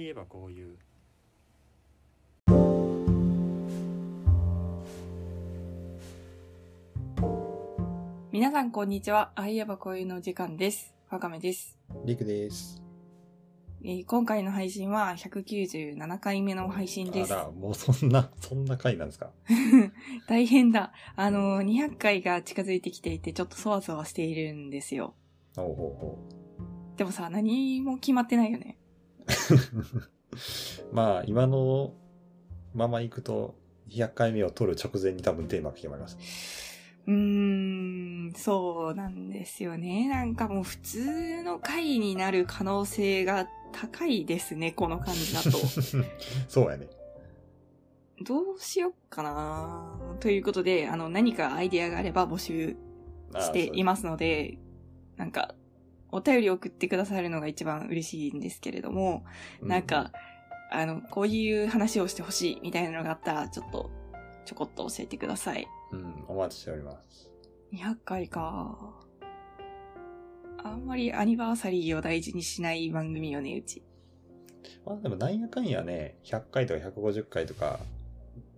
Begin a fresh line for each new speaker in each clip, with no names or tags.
いえばこういう
皆さんこんにちは。あいえばこういうの時間です。わかめです。
りくです。
えー今回の配信は197回目の配信です
あ。ら、もうそんな、そんな回なんですか？
大変だ。あのー、200回が近づいてきていて、ちょっとそわそわしているんですよ。
ほうほうほ
でもさ、何も決まってないよね。
う。まあ、今のまま行くと、200回目を取る直前に多分テーマが決まります。
うーん、そうなんですよね。なんかもう普通の回になる可能性が高いですね、この感じだと。
そうやね。
どうしよっかなということで、あの、何かアイディアがあれば募集
あ
していますので、なんか、お便り送ってくださるのが一番嬉しいんですけれども、なんか、、あの、こういう話をしてほしいみたいなのがあったら、ちょっと、ちょこっと教えてください。
うん、うんお待ちしております。
200回か。あんまりアニバーサリーを大事にしない番組よね、うち。
まあでも、なんやかんやね、100回とか150回とか、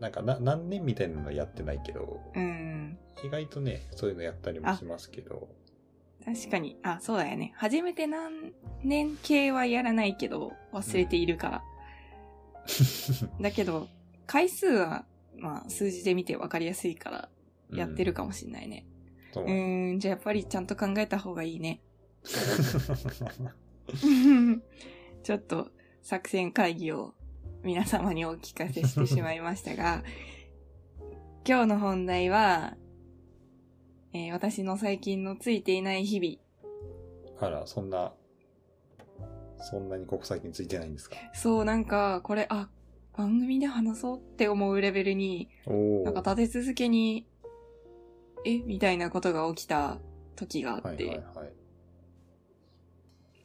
なんかな何年みたいなのやってないけど、
うん。
意外とね、そういうのやったりもしますけど、
確かに。あ、そうだよね。初めて何年系はやらないけど、忘れているから。だけど、回数は、まあ、数字で見て分かりやすいから、やってるかもしんないね。
そう
うーん、じゃあやっぱりちゃんと考えた方がいいね。ちょっと作戦会議を皆様にお聞かせしてしまいましたが、今日の本題は、えー私の最近のついていない日々。
あら、そんな、そんなにここ最近ついてないんですか？
そう、なんか、これ、あ、番組で話そうって思うレベルに。なんか立て続けに、えみたいなことが起きた時があって、
はいはいはい。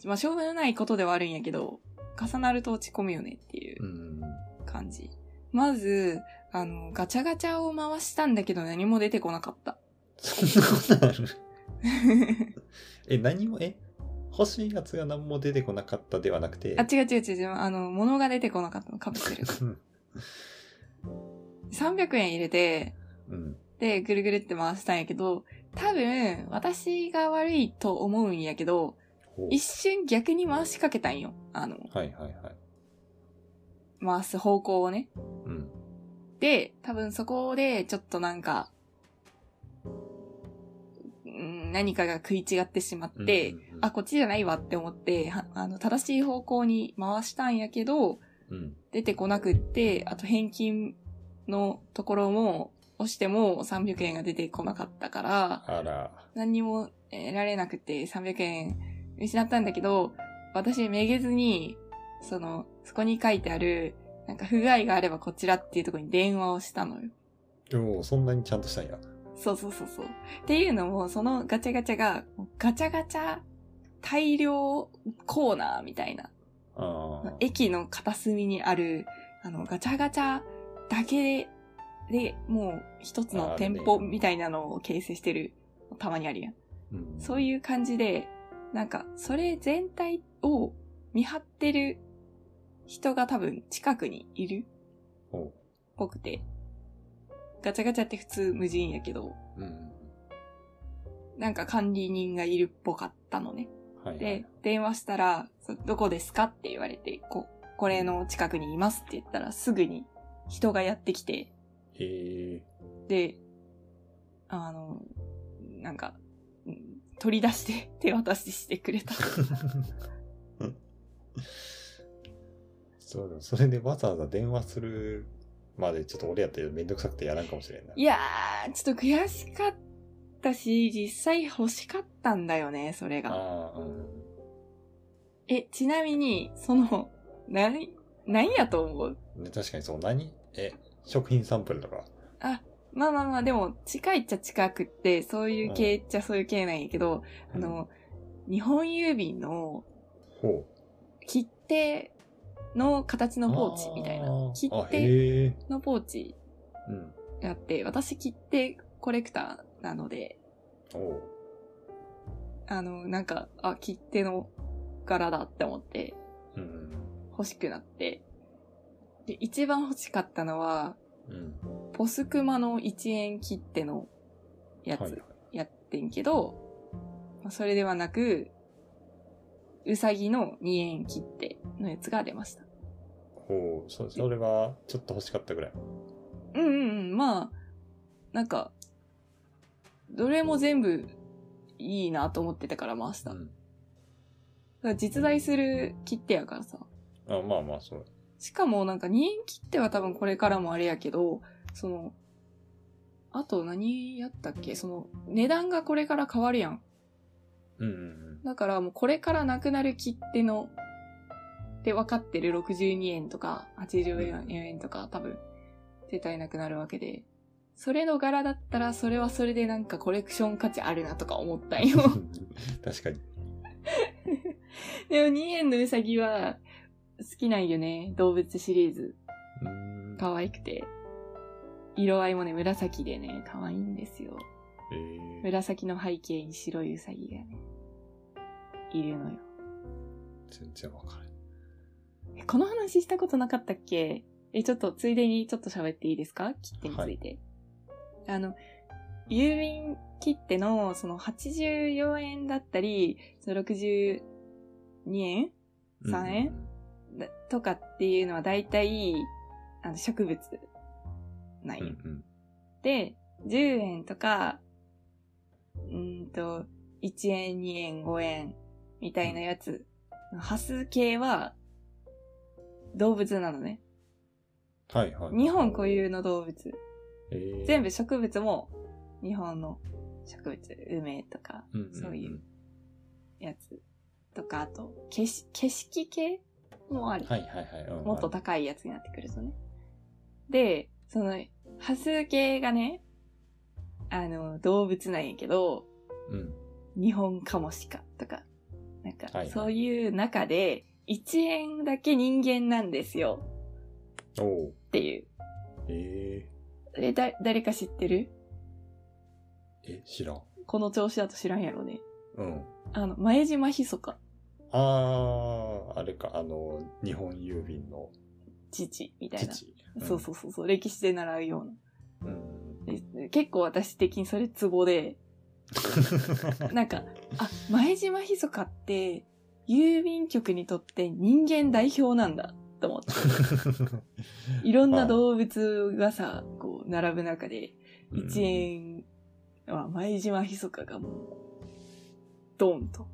まあ、しょうがないことではあるんやけど、重なると落ち込むよねっていう
うん。
感じ。まず、あの、ガチャガチャを回したんだけど何も出てこなかった。
そんなことある？え、何も、え？欲しいやつが何も出てこなかったではなくて？
あ、違う違う違う違う、あの、物が出てこなかったの、かぶってる。
うん
300円入れて、
うん。
で、ぐるぐるって回したんやけど、多分、私が悪いと思うんやけど、一瞬逆に回しかけたんよ。あの、
はいはいはい。
回す方向をね。
うん。
で、多分そこでちょっとなんか、うん何かが食い違ってしまって、
うんうんうん
あ、こっちじゃないわって思って、はあの、正しい方向に回したんやけど、
うん。
出てこなくって、あと返金のところも押しても300円が出てこなかったから、
あら。
何にも得られなくて300円失ったんだけど、私めげずに、その、そこに書いてある、なんか不具合があればこちらっていうところに電話をしたのよ。
でも、そんなにちゃんとしたんや。
そうそうそうそう。っていうのも、そのガチャガチャが、ガチャガチャ大量コーナーみたいな。駅の片隅にある、あの、ガチャガチャだけで、もう一つの店舗みたいなのを形成してる、たまにあるやん。
うん
そういう感じで、なんか、それ全体を見張ってる人が多分近くにいる
ほ
ぽくて、ガチャガチャって普通無人やけど、
う。うん。
なんか管理人がいるっぽかったのね。
はい、はい。
で、電話したら、そどこですかって言われて、こ、これの近くにいますって言ったらすぐに人がやってきて、
え
で、あの、なんか、うん取り出して 手渡ししてくれた。
ー。そうだ、それでわざわざ電話するまでちょっと俺やったらめんどくさくてやらんかもしれんな。
いやー、ちょっと悔しかったし、実際欲しかったんだよね、それが。
ああ、うん。
え、ちなみに、その、な、何やと思う？
ね確かにそう、何？え、食品サンプルとか。
あ、まあまあまあ、でも、近いっちゃ近くって、そういう系っちゃそういう系なんやけど、あの、日本郵便の
ほ
切手の形のポーチみたいな切手。のポーチ
うん。
があって、私切手コレクターなので。あの、なんか、あ、切手の柄だって思って、
うん。
欲しくなって、で、一番欲しかったのは、
うん。
ポスクマの1円切手のやつ、
はいはい。
やってんけど、まあそれではなく、うさぎの2円切手のやつが出ました。
ほう、そそれはちょっと欲しかったぐらい。
うんうんうん、まあ、なんか、どれも全部いいなと思ってたから回した。だか
うん。
ら実在する切手やからさ。
あまあまあ、そう。
しかもなんか2円切手は多分これからもあれやけど、その、あと何やったっけ？その、値段がこれから変わるやん。
うんうん
だからもうこれからなくなる切手の、で分かってる62円とか84円とか多分絶対なくなるわけで、それの柄だったらそれはそれでなんかコレクション価値あるなとか思ったんよ。
うん。確かに。
でも2円のうさぎは好きなんよね。動物シリーズ。
うーん。
可愛くて。色合いもね、紫でね、可愛いんですよ。
えー、
紫の背景に白いうさぎがね、いるのよ。
全然わからん。
えこの話したことなかったっけ？え、ちょっと、ついでにちょっと喋っていいですか？切手について。あの、郵便切手の、その84円だったり、その62円？3円？だとかっていうのは大体、あの、植物ない、
うんうん。
で、10円とか、うーんと、1円、2円、5円みたいなやつ、端数系は動物なのね。
はいはい。
日本固有の動物。
えー、
全部植物も日本の植物、梅とか、
うんうんうん
そういうやつとか、あと、景色景色系もある。
はいはいはい。うん
もっと高いやつになってくるとね。で、その、端数系がね、あの、動物なんやけど、
うん。
日本カモシカとか、なんか
はいはい、
そういう中で、1円だけ人間なんですよ
おお
っていう。
え
え、だ、誰か知ってる？
ー、え、知らん。
この調子だと知らんやろね。
うん。
あの、前島ひそか、
あー、あれか、あの、日本郵便の
父みたいな。
父。
そうそうそうそう、歴史で習うような。
うん。
で結構私的にそれツボで、なんか、あ、前島ひそかって、郵便局にとって人間代表なんだ、と思って。いろんな動物がさ、こう、並ぶ中で、1円は前島ひそかがもう、ドンと。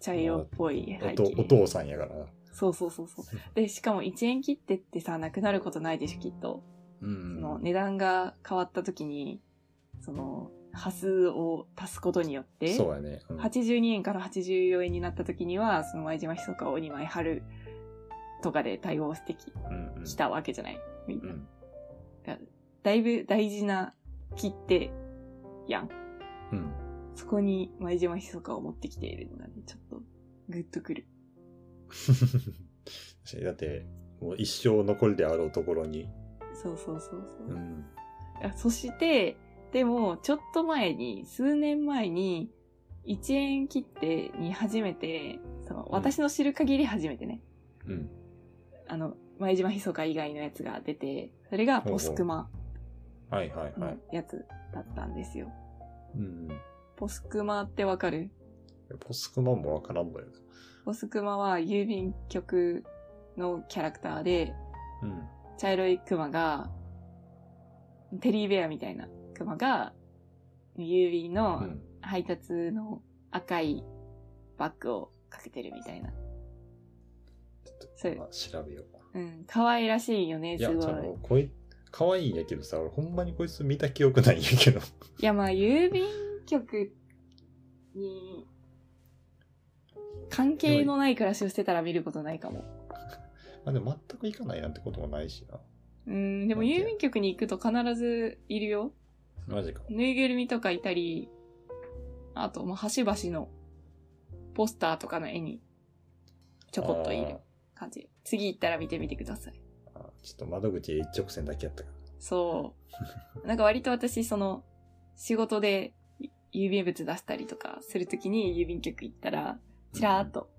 茶色っぽい背
おとお
景。
父さんやからな。
そうそうそうそう。で、しかも1円切手ってさ、なくなることないでしょ、きっと。
うん
その値段が変わった時に、その、端数を足すことによって、
そうやね。うん
82円から84円になった時には、その前島ひそかを2枚貼るとかで対応してき
う
きたわけじゃないみんな。
うん
だいぶ大事な切手やん。
うん。
そこに前島ひそかを持ってきているのがね、ちょっとグッとくる。
だって、もう一生残るであろうところに。
そうそうそうそう。
うん。
あそして、でも、ちょっと前に、数年前に、1円切手に初めて、その、私の知る限り初めてね、
うん。
あの、前島ひそか以外のやつが出て、それがポスクマ
はいはいは
の
い。
やつだったんですよ。
うん。
ポスクマってわかる？
ポスクマンもわからんのよ。
ポスクマは郵便局のキャラクターで、
うん。
茶色いクマが、テリーベアみたいなクマが、郵便
う
の
ん。
配達の赤いバッグをかけてるみたいな。
ちょっと、
そう
まあ、調べよう。
うん、可愛らしいよね、
いや、
すごい。
その、こい、可愛いんやけどさ、俺ほんまにこいつ見た記憶ないんやけど。
いや、まあ、郵便局に、関係のない暮らしをしてたら見ることないかも。
まあでも全く行かないなんてこともないしな。
うん、でも郵便局に行くと必ずいるよ。
マジか。
ぬいぐるみとかいたり、あと、まあ、端々のポスターとかの絵にちょこっといる感じ。次行ったら見てみてください。
あちょっと窓口へ一直線だけやったか
そう。なんか割と私、その、仕事で郵便物出したりとかするときに郵便局行ったら、ちらーっと、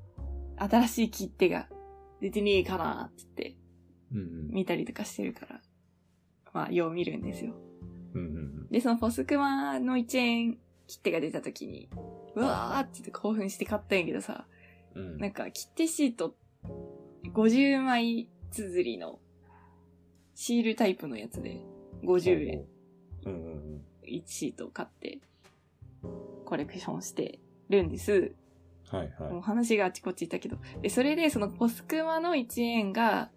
新しい切手が出てねえかなって
うんうん。
見たりとかしてるから、まあ、よう見るんですよ。
うんうん
で、そのポスクマの1円切手が出た時に、うわーって言って興奮して買ったんやけどさ、
うん。うん。
なんか切手シート、50枚綴りのシールタイプのやつで、50円。
うんうんうん。
1シートを買って、コレクションしてるんです。
はいはい。
もう話があちこち行ったけど。で、それでそのポスクマの1円が、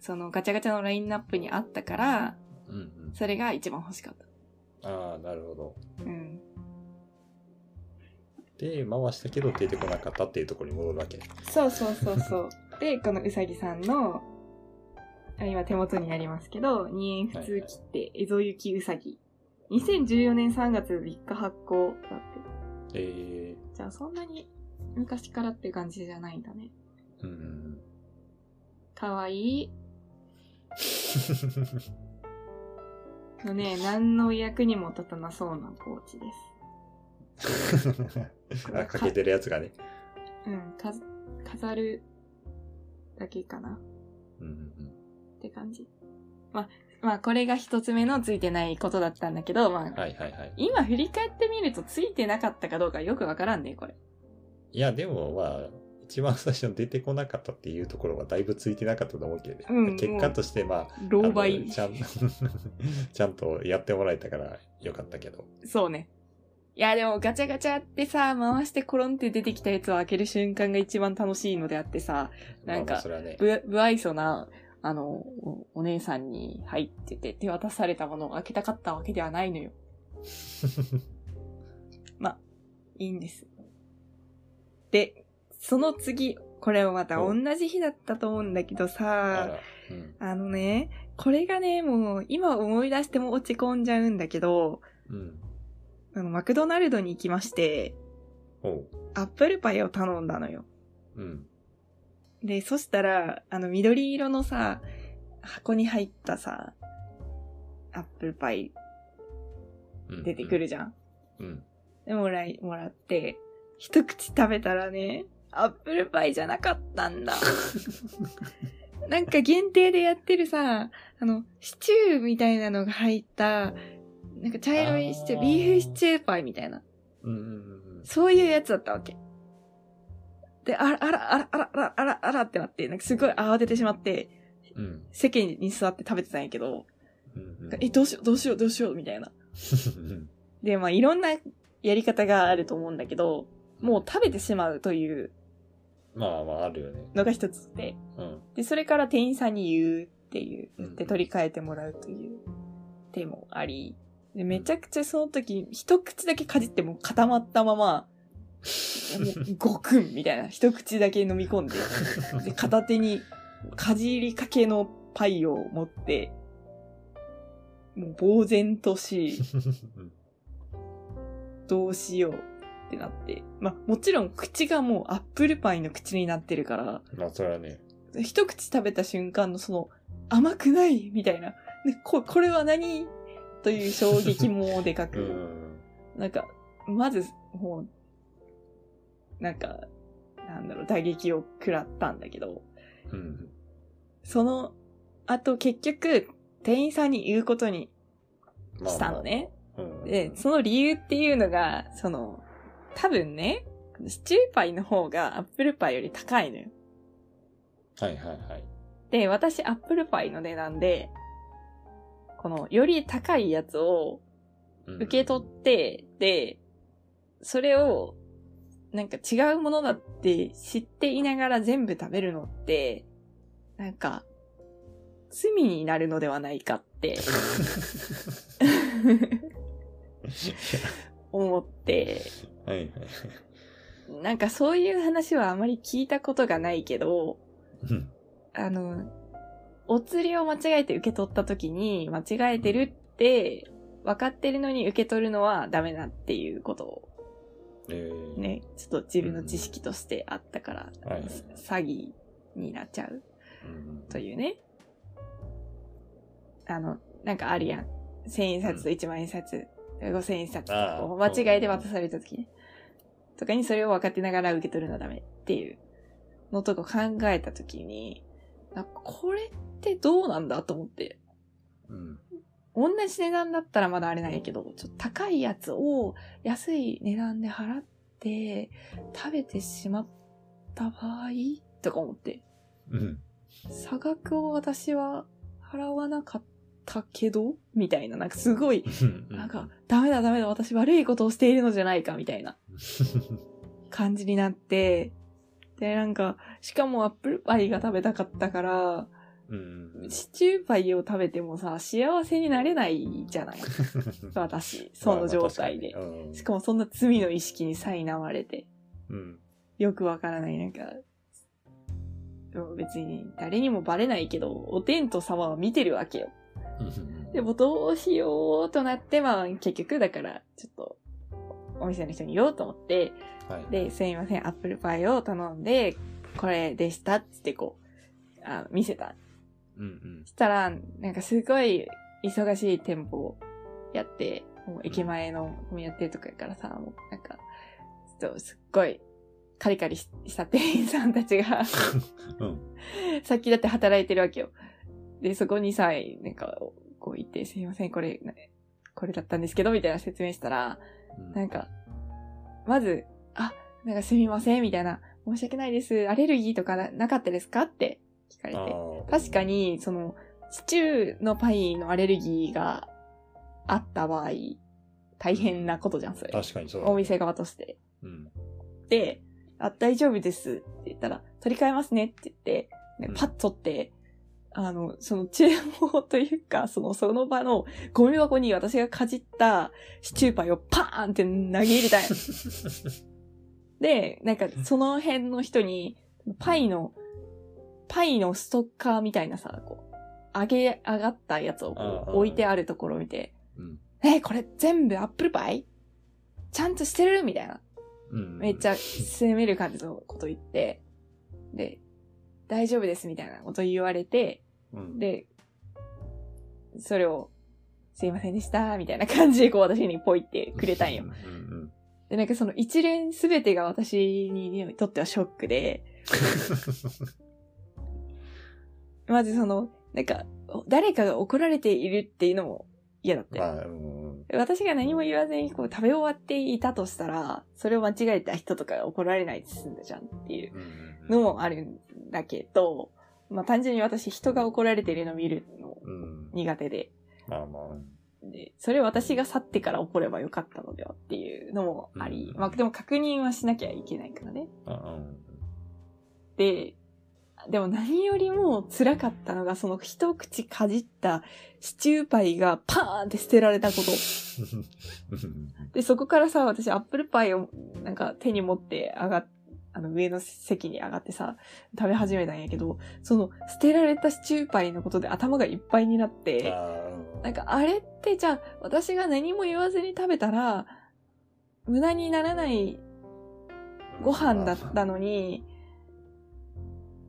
そのガチャガチャのラインナップにあったから、
うんうん。
それが一番欲しかった。
ああ、なるほど。
うん。
で、回したけど出てこなかったっていうところに戻るわけ。
そうそうそうそう。で、このうさぎさんの、あ今手元にありますけど、2円普通切って、エゾユキウサギ。2014年3月3日発行だって。
え
じゃあそんなに昔からって感じじゃないんだね。
うん。
かわいい。のね、何の役にも立たなそうなポーチです。
あ、かけてるやつがね。
うん、か飾るだけかな
うんうん
って感じ。まあ、まあこれが一つ目のついてないことだったんだけど、まあ
うん。はいはいはい。
今振り返ってみるとついてなかったかどうかよくわからんね、これ。
いや、でもまあ、一番最初に出てこなかったっていうところはだいぶついてなかったと思うけどね、
うん
結果としてまあ、
狼
あ
狽
の。ちゃん ちゃんとやってもらえたからよかったけど。
そうね。いや、でもガチャガチャってさ、回してコロンって出てきたやつを開ける瞬間が一番楽しいのであってさ、なんか
ね。
ぶ、不愛想な、あの、おお姉さんに入ってて手渡されたものを開けたかったわけではないのよ。いいんです。で、その次、これもまた同じ日だったと思うんだけど
あ
さ、
ら。うん。
あのね、これがね、もう今思い出しても落ち込んじゃうんだけど、
うん。
あの、マクドナルドに行きまして。アップルパイを頼んだのよ。
うん。
で、そしたら、あの、緑色のさ、箱に入ったさ、アップルパイ
うん
出てくる。じゃん。
うん。
で、もらい、もらって、一口食べたらね、アップルパイじゃなかったんだ。なんか限定でやってるさ、あの、シチューみたいなのが入った、なんか茶色いシチュー、
あー
ビーフシチューパイみたいな。そういうやつだったわけ。で、あら、あら、あら、あら、あら、あら、あらってなって、なんかすごい慌ててしまって、
うん。
に座って食べてたんやけど、
うんうん。
え、どうしよう、どうしよう、どうしよう、みたいな。
う ん
で、まあ、いろんなやり方があると思うんだけど、もう食べてしまうという
まあまああるよね。
のが一つで、
うん。
で、それから店員さんに言うっていう、
うん。
言って取り替えてもらうという手もあり、で、めちゃくちゃその時、一口だけかじってもう固まったまま、もう、ごくんみたいな、一口だけ飲み込んで、で、片手にかじりかけのパイを持って、もう呆然とし、
うん。
どうしようってなって。まあ、もちろん口がもうアップルパイの口になってるから、
まあそれはね。
一口食べた瞬間のその、甘くないみたいな。でここれは何？という衝撃もでか
う
く。
ん。
なんか、まず、もう、なんか、なんだろう、打撃を食らったんだけど、
うん。
その後結局、店員さんに言うことに
まあまあ
したの。ね。
うん。
で、その理由っていうのが、その、多分ね、シチューパイの方がアップルパイより高いのよ。
はいはいはい。
で、私アップルパイの値段で、この、より高いやつを
うん
受け取って、で、それを、なんか違うものだって知っていながら全部食べるのって、なんか、罪になるのではないかって、思って、
はいはい。
なんかそういう話はあまり聞いたことがないけど、
うん。
あの、お釣りを間違えて受け取った時に、間違えてるって分かってるのに受け取るのはダメだっていうことを
えー。
ね、ちょっと自分の知識としてあったから、
はいはい
詐欺になっちゃう
うん
というね。あの、なんかあるやん。千円札と一万円札、五千円札と
ああ
こう間違えて渡された時ね。とかにそれを分かってながら受け取るのはダメっていうのとこ考えたときに、なんかこれってどうなんだと思って。
うん。
同じ値段だったらまだあれなんやけど、ちょっと高いやつを安い値段で払って食べてしまった場合とか思って。
うん。
差額を私は払わなかったけどみたいな、なんかすごい、なんか、ダメだダメだ、私悪いことをしているのじゃないか、みたいな 感じになって、で、なんか、しかもアップルパイが食べたかったから、
うん。
シチューパイを食べてもさ、幸せになれないじゃない？私、その状態で。し
し
かもそんな罪の意識に苛まれて、
うん。
よくわからない、なんか、別に誰にもバレないけど、お天道様は見てるわけよ。でもどうしようとなって、まあ結局だから、ちょっと、お店の人に言おうと思って、
はい。
で、すいません、アップルパイを頼んで、これでしたっつってこう、あ見せた。
うんうん
そ。したら、なんかすごい忙しい店舗やって、もう駅前のもやってるとこやからさ、もうなんか、ちょっとすっごいカリカリしした店員さんたちが、
うん。
さっきだって働いてるわけよ。で、そこにさ、なんか、こう言って、すいません、これ、これだったんですけど、みたいな説明したら、なんか、まず、あ、なんかすみません、みたいな、申し訳ないです、アレルギーとかななかったですかって聞かれて。確かに、その、シチューのパイのアレルギーがあった場合、大変なことじゃん、それ。
確かにそうだね。
お店側として。
うん。
で、あ、大丈夫ですって言ったら、取り替えますねって言って、ね
うん
パッと取って、あの、その注文というか、その、その場のゴミ箱に私がかじったシチューパイをパーンって投げ入れたんや で、なんかその辺の人に、パイの、パイのストッカーみたいなさ、こう、上げ、上がったやつを置いてあるところを見て、
うん。
え、これ全部アップルパイ？ちゃんとしてる？みたいな。
うん。
めっちゃ責める感じのこと言って、で、大丈夫ですみたいなこと言われて、
うん。
で、それを、すいませんでした、みたいな感じでこう私にポイってくれたんよ
う。んうん。
で、なんかその一連すべてが私にとってはショックで、まずその、なんか、誰かが怒られているっていうのも嫌だったよ。
まあ、うん。
私が何も言わずにこう食べ終わっていたとしたら、それを間違えた人とかが怒られないで済んだじゃんっていう
うん
のもあるんだけど、まあ単純に私人が怒られてるの見るの
うん。
苦手で、
まあまあ。
で、それを私が去ってから怒ればよかったのではっていうのもあり、
うん
まあでも確認はしなきゃいけないからね。
あうん。
で、でも何よりも辛かったのがその一口かじったシチューパイがパーンって捨てられたこと。で、そこからさ、私アップルパイをなんか手に持って上がっ、あの上の席に上がってさ、食べ始めたんやけど、その捨てられたシチューパイのことで頭がいっぱいになって、なんかあれってじゃあ私が何も言わずに食べたら、無駄にならないご飯だったのに、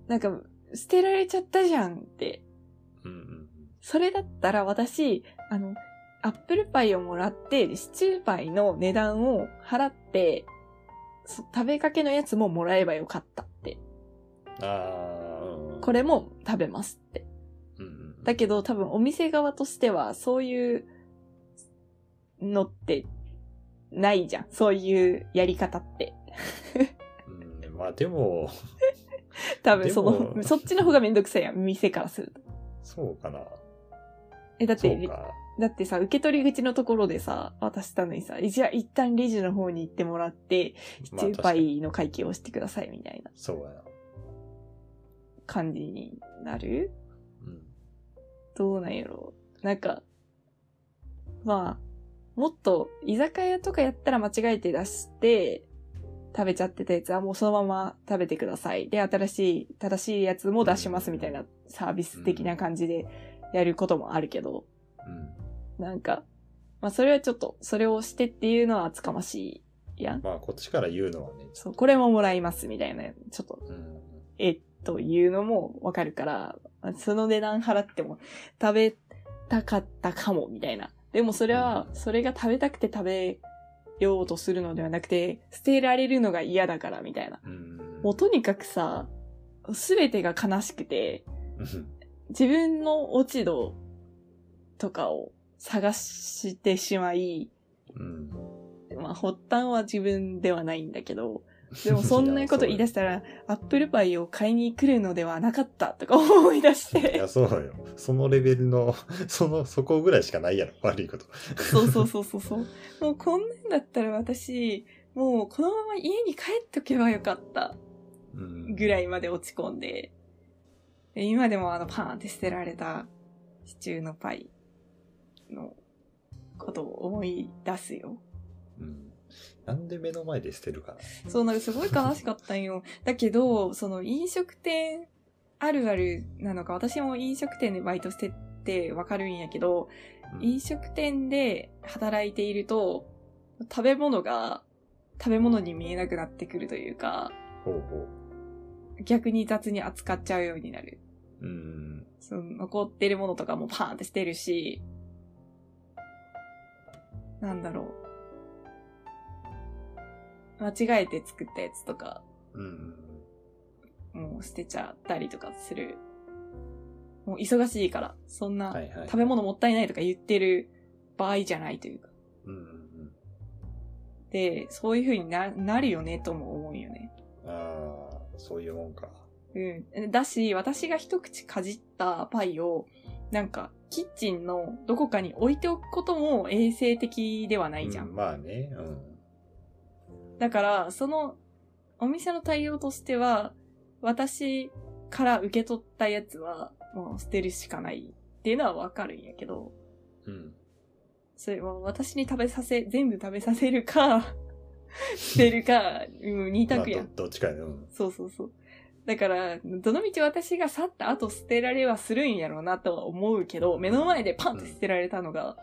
なんか捨てられちゃったじゃんって。それだったら私、あの、アップルパイをもらって、シチューパイの値段を払って、そ食べかけのやつももらえばよかったって。
ああ。
これも食べますって。だけど多分お店側としてはそういうのってないじゃん。そういうやり方って。
うん、まあでも、
多分その、そっちの方がめんどくさいやん。店からすると。
そうかな。
え、だって、
そうか。
だってさ、受け取り口のところでさ、渡したのにさ、じゃあ一旦レジの方に行ってもらって、シチューパイの会計をしてくださいみたいな
そうやな。
感じになる？
うん。
どうなんやろ？う。なんか、まあ、もっと居酒屋とかやったら間違えて出して、食べちゃってたやつはもうそのまま食べてください。で、新しい、正しいやつも出しますみたいなサービス的な感じでやることもあるけど、
うん。
なんか、まあそれはちょっと、それをしてっていうのは厚かましいやん。
まあこっちから言うのはね。
そう、これももらいますみたいな、ちょっと、
うん。
えっというのもわかるから、その値段払っても食べたかったかも、みたいな。でもそれは、それが食べたくて食べようとするのではなくて、捨てられるのが嫌だから、みたいな。
うん。
もうとにかくさ、すべてが悲しくて、
うん
自分の落ち度とかを探してしまい、
うん。
まあ、発端は自分ではないんだけど、でもそんなこと言い出したら、アップルパイを買いに来るのではなかったとか思い出し
い
て
や、。そうよ。そのレベルの、その、そこぐらいしかないやろ。悪いこと。
そうそうそうそうそう。もうこんなんだったら私、もうこのまま家に帰っとけばよかった
うん。
ぐらいまで落ち込んで、で今でもあのパーンって捨てられたシチューのパイのことを思い出すよ。
うん。なんで目の前で捨てるかな。
そう、なんかすごい悲しかったんよ。だけど、その飲食店あるあるなのか、私も飲食店でバイトしててわかるんやけど、
うん
飲食店で働いていると、食べ物が食べ物に見えなくなってくるというか、
ほうほ
逆に雑に扱っちゃうようになる。
う。うん。
その残ってるものとかもパーンって捨てるし、なんだろう。間違えて作ったやつとか、
うん。
もう捨てちゃったりとかする。もう忙しいから、そんな。食べ物もったいないとか言ってる場合じゃないというか。
うん。
で、そういう風にななるよねとも思うよね。
ああ、そういうもんか。
うん。だし、私が一口かじったパイを、なんか、キッチンのどこかに置いておくことも衛生的ではないじゃん。
うんまあね。うん。
だから、その、お店の対応としては、私から受け取ったやつは、もう捨てるしかないっていうのはわかるんやけど、
うん。
それは私に食べさせ、全部食べさせるか、捨てるか、うん、二択やん
まあ。どどっちかやね。うん。
そうそうそう。だから、どのみち私が去った後捨てられはするんやろうなとは思うけど、目の前でパンって捨てられたのが、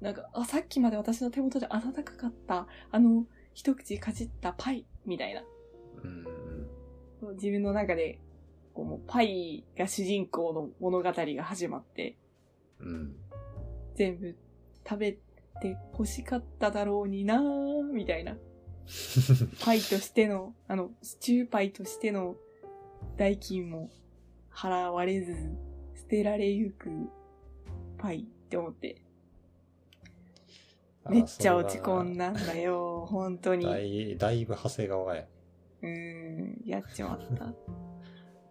なんか、あ、さっきまで私の手元で温かかった、あの、一口かじったパイ、みたいな。
うんうん。
自分の中で、こうもうパイが主人公の物語が始まって、
うん。
全部食べて欲しかっただろうになーみたいな。パイとしての、あの、スチューパイとしての代金も払われず、捨てられゆくパイって思って、めっちゃ落ち込んだんだよ、本当に。
だいだいぶ長谷川や。
うーん、やっちまった。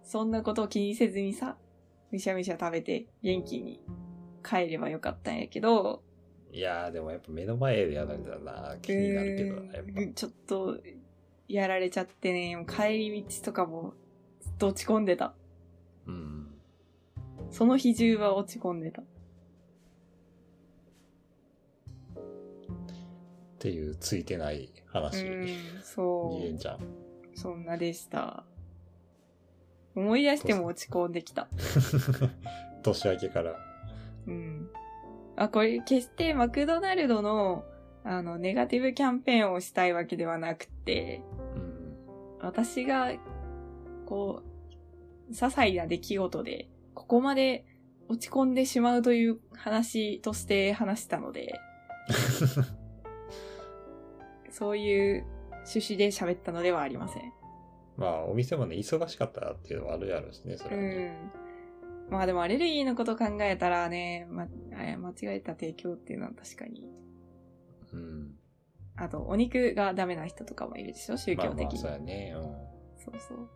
そんなことを気にせずにさ、むしゃむしゃ食べて元気に帰ればよかったんやけど、
いやーでもやっぱ目の前でやられたらな、気になるけど、
う
やっ
ーんちょっと、やられちゃってね、帰り道とかもずっと落ち込んでた。
ぱ。うん。
その日中は落ち込んでた。
っていうついてない話。
うそ
えんちゃん。
う。そんなでした。思い出しても落ち込んできた。
年明けから。
うん。あ、これ、決してマクドナルドの、あの、ネガティブキャンペーンをしたいわけではなくて、
うん。
私が、こう、些細な出来事で、ここまで落ち込んでしまうという話として話したので、そういう趣旨で喋ったのではありません。
まあ、お店もね、忙しかったっていうのはあるやろうしね、それは
う
ね。
ん。まあでもアレルギーのこと考えたらね、ま、あ間違えた提供っていうのは確かに。
うん。
あと、お肉がダメな人とかもいるでしょ宗
まあまあ、
教的に。
そうやね。うん。
そうそう。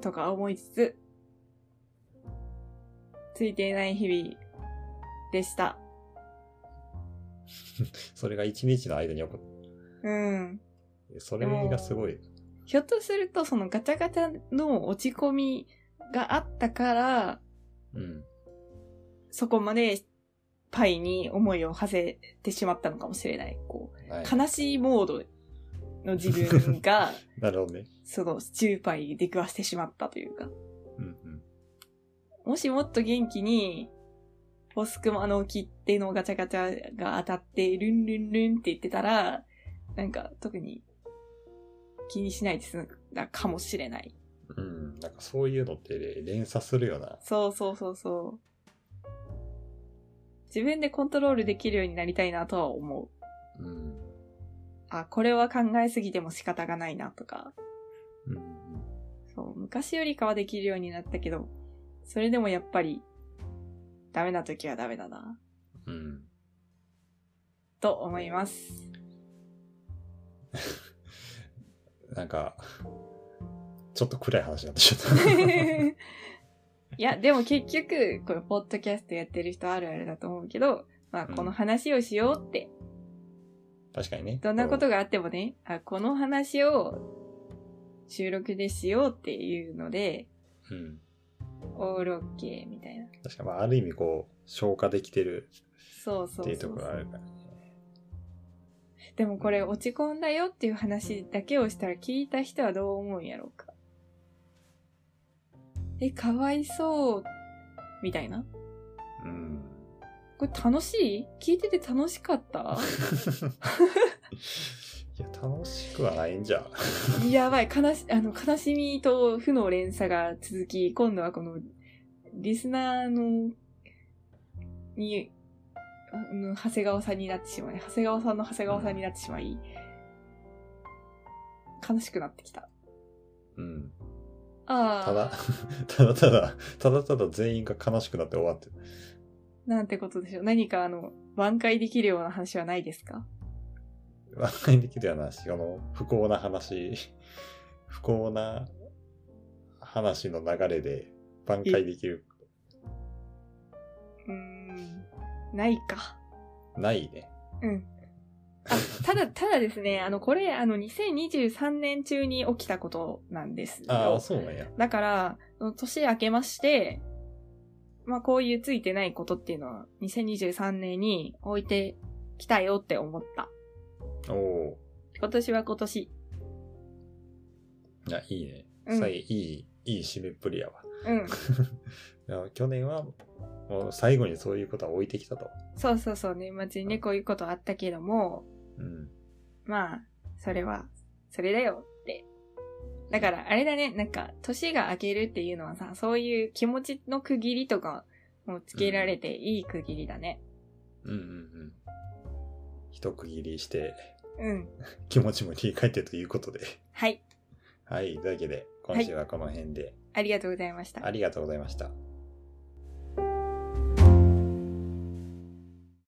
とか思いつつ、ついていない日々でした。
それが一日の間に起こっ
うん。
て、それがすごい。
ひょっとすると、そのガチャガチャの落ち込みがあったから、
うん。
そこまでパイに思いを馳せてしまったのかもしれない。こ
はい、
う、悲しいモードの自分が、
なるほどね。
そのスチューパイに出くわしてしまったというか。
うんうん。
もしもっと元気に、ポスクマの切手のガチャガチャが当たって、ルンルンルンって言ってたら、なんか特に気にしないで済んだかもしれない。
うん。なんかそういうのってね連鎖するよな。
そうそうそうそう。自分でコントロールできるようになりたいなとは思う。
うん。
あ、これは考えすぎても仕方がないなとか。こう、昔よりかはできるようになったけど、それでもやっぱり、ダメな時はダメだな、
うん。
と思います。
なんか、ちょっと暗い話になってしまった。
いや、でも結局、これ、ポッドキャストやってる人あるあるだと思うけど、まあ、
うん
この話をしようって、
確かにね。
どんなことがあってもね、あ、この話を収録でしようっていうので、
うん。
オールオッケーみたいな。
確かに、まあ、ある意味こう、消化できてる
そうそう
っていうと。ころがあるからね。
でもこれ落ち込んだよっていう話だけをしたら聞いた人はどう思うんやろうか。え、かわいそう、みたいな。
うん。
これ楽しい？聞いてて楽しかった？
いや、楽しくはないんじゃ。
やばい、悲し、あの、悲しみと負の連鎖が続き、今度はこの、リスナーの、に、あの長谷川さんになってしまい、長谷川さんの長谷川さんになってしまい、悲しくなってきた。
うん。
ああ。
ただ、ただただ、ただただ全員が悲しくなって終わってる。
なんてことでしょう。何かあの、挽回できるような話はないですか？
挽回できるような話、この不幸な話、不幸な話の流れで挽回できる。
ないか。
ないね。
うん。あ、ただ、ただですね、あの、これ、あの、2023年中に起きたことなんですよ。
ああ、そうなんや。
だから、年明けまして、まあ、こういうついてないことっていうのは、2023年に置いてきたよって思った。
おお
今年は今年。
ー。いや、いいね。
うん
さいいい、いい締めっぷりやわ。
うん。
去年は、もう最後にそういうことは置いてきたと。
そうそうそう、年末にね、こういうことあったけども、
うん。
まあ、それは、それだよって。だから、あれだね、なんか、年が明けるっていうのはさ、そういう気持ちの区切りとかもつけられていい区切りだね。
うんうんうん。一区切りして、
うん。
気持ちも切り替えてということで。
はい。
はい。というわけで、今週はこの辺で、
ありがとうございました。
ありがとうございました。